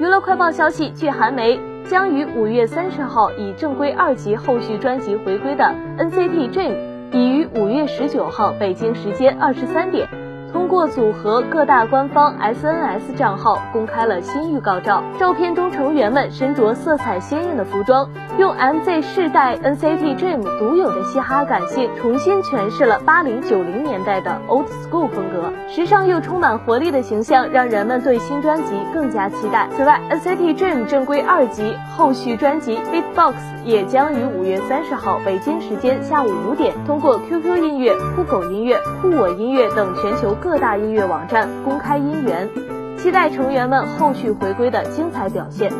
娱乐快报消息，据韩媒，将于五月三十号以正规二级后续专辑回归的 NCT Dream，已于五月十九号北京时间二十三点。通过组合各大官方 SNS 账号公开了新预告照，照片中成员们身着色彩鲜艳的服装，用 MZ 世代 NCT Dream 独有的嘻哈感性重新诠释了八零九零年代的 Old School 风格，时尚又充满活力的形象让人们对新专辑更加期待。此外，NCT Dream 正规二级后续专辑 Beatbox 也将于五月三十号北京时间下午五点通过 QQ 音乐、酷狗音乐、酷我音乐等全球。各大音乐网站公开音源，期待成员们后续回归的精彩表现。